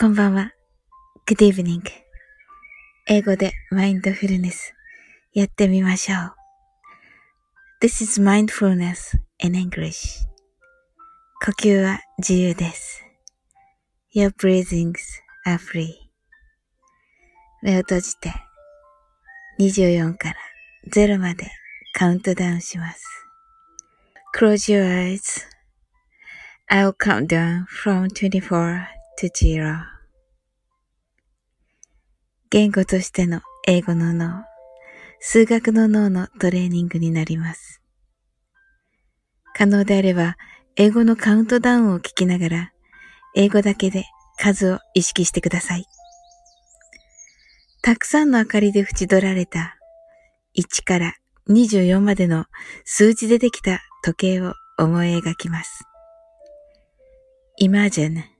こんばんは。Good evening. 英語でマインドフルネスやってみましょう。This is mindfulness in English. 呼吸は自由です。Your breathings are free. 目を閉じて24から0までカウントダウンします。Close your eyes. I'll count down from 24 to 言語としての英語の脳、数学の脳のトレーニングになります。可能であれば、英語のカウントダウンを聞きながら、英語だけで数を意識してください。たくさんの明かりで縁取られた1から24までの数字でできた時計を思い描きます。Imagine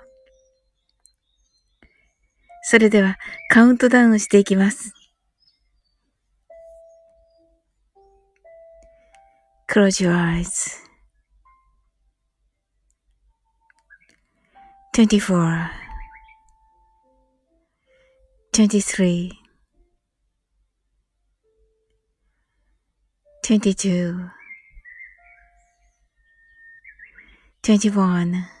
それではカウントダウンしていきます。Close your eyes. 24 23 22 21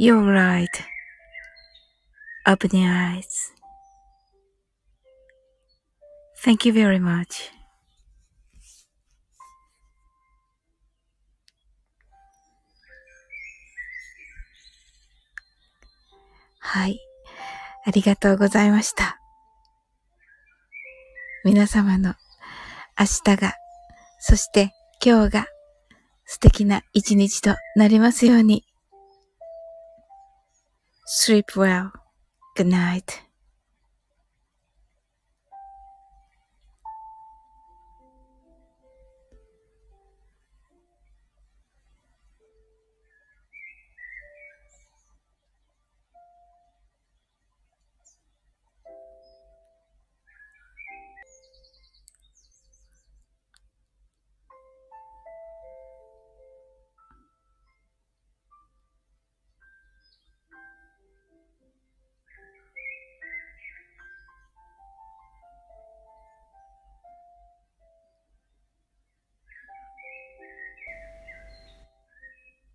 You're right. Open your eyes. Thank you very much. はい。ありがとうございました。皆様の明日が、そして今日が素敵な一日となりますように。Sleep well. Good night.